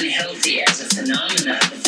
unhealthy as a phenomenon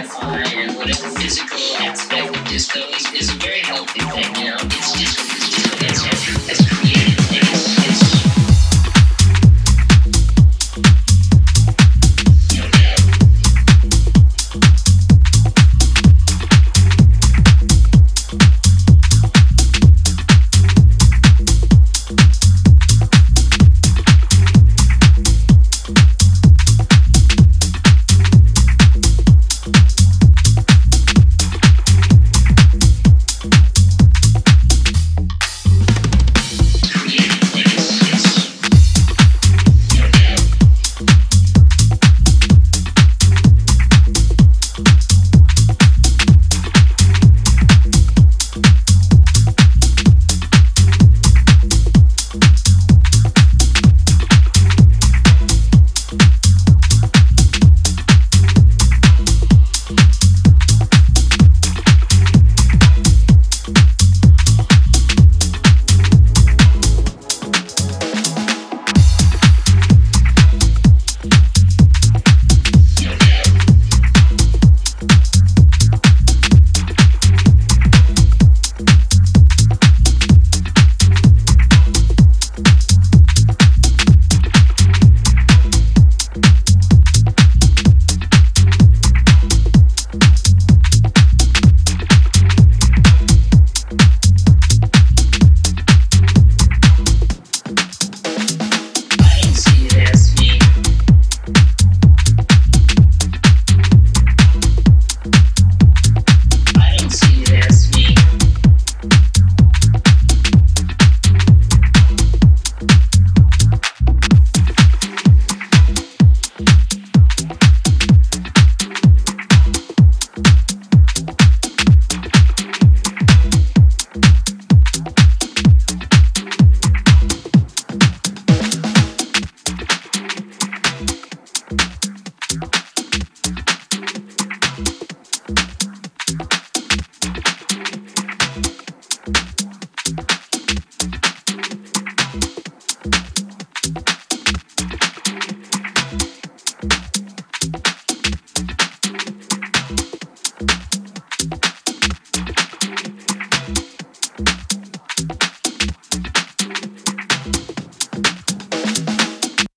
and what is physical aspect of disco is, is a very healthy thing, you know. It's just